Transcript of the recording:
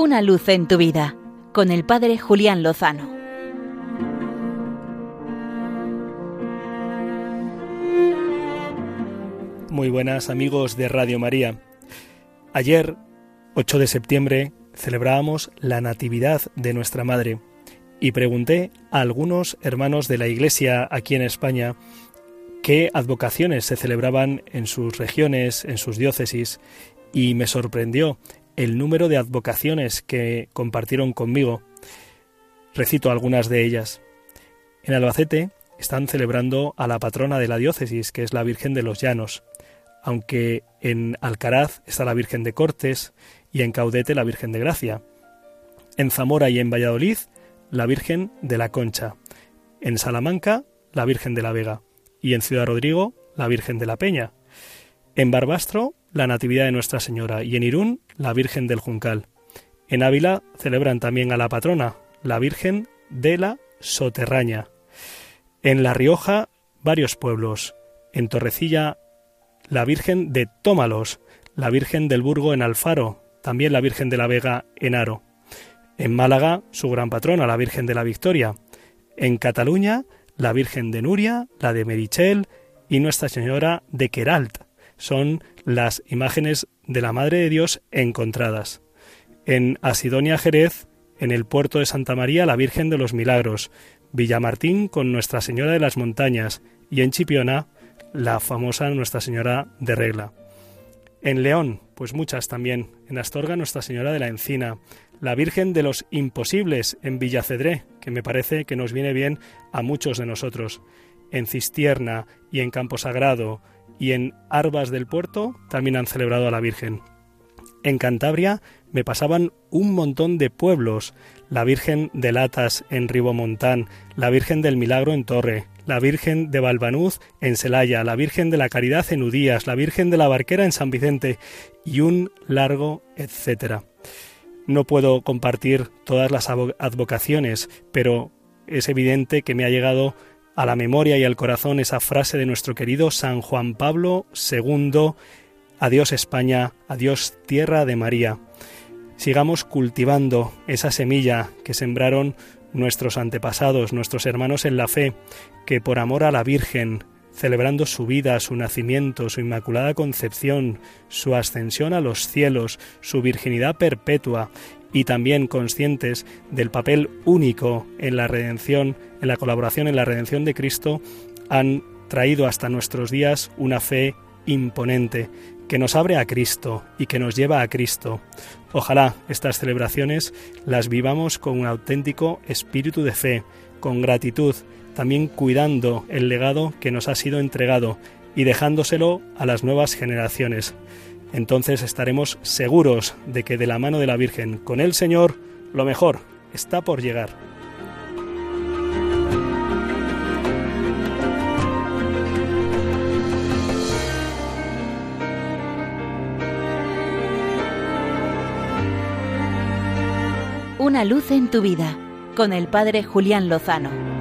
Una luz en tu vida con el Padre Julián Lozano. Muy buenas amigos de Radio María. Ayer, 8 de septiembre, celebrábamos la Natividad de nuestra Madre y pregunté a algunos hermanos de la Iglesia aquí en España qué advocaciones se celebraban en sus regiones, en sus diócesis, y me sorprendió el número de advocaciones que compartieron conmigo. Recito algunas de ellas. En Albacete están celebrando a la patrona de la diócesis, que es la Virgen de los Llanos, aunque en Alcaraz está la Virgen de Cortes y en Caudete la Virgen de Gracia. En Zamora y en Valladolid la Virgen de la Concha. En Salamanca la Virgen de la Vega y en Ciudad Rodrigo la Virgen de la Peña. En Barbastro la Natividad de Nuestra Señora y en Irún la Virgen del Juncal. En Ávila celebran también a la patrona, la Virgen de la Soterraña. En La Rioja varios pueblos. En Torrecilla la Virgen de Tómalos, la Virgen del Burgo en Alfaro, también la Virgen de la Vega en Aro. En Málaga su gran patrona, la Virgen de la Victoria. En Cataluña la Virgen de Nuria, la de Merichel y Nuestra Señora de Queralt son las imágenes de la Madre de Dios encontradas. En Asidonia Jerez, en el puerto de Santa María, la Virgen de los Milagros, Villamartín con Nuestra Señora de las Montañas y en Chipiona, la famosa Nuestra Señora de Regla. En León, pues muchas también. En Astorga, Nuestra Señora de la Encina. La Virgen de los Imposibles en Villacedré, que me parece que nos viene bien a muchos de nosotros. En Cistierna y en Campo Sagrado, y en Arbas del Puerto también han celebrado a la Virgen. En Cantabria me pasaban un montón de pueblos, la Virgen de Latas en Ribomontán, la Virgen del Milagro en Torre, la Virgen de Balbanuz en Celaya, la Virgen de la Caridad en Udías, la Virgen de la Barquera en San Vicente y un largo etcétera. No puedo compartir todas las advocaciones, pero es evidente que me ha llegado a la memoria y al corazón esa frase de nuestro querido San Juan Pablo II, Adiós España, adiós tierra de María. Sigamos cultivando esa semilla que sembraron nuestros antepasados, nuestros hermanos en la fe, que por amor a la Virgen, celebrando su vida, su nacimiento, su inmaculada concepción, su ascensión a los cielos, su virginidad perpetua, y también conscientes del papel único en la redención, en la colaboración en la redención de Cristo, han traído hasta nuestros días una fe imponente que nos abre a Cristo y que nos lleva a Cristo. Ojalá estas celebraciones las vivamos con un auténtico espíritu de fe, con gratitud, también cuidando el legado que nos ha sido entregado y dejándoselo a las nuevas generaciones entonces estaremos seguros de que de la mano de la Virgen con el Señor, lo mejor está por llegar. Una luz en tu vida con el Padre Julián Lozano.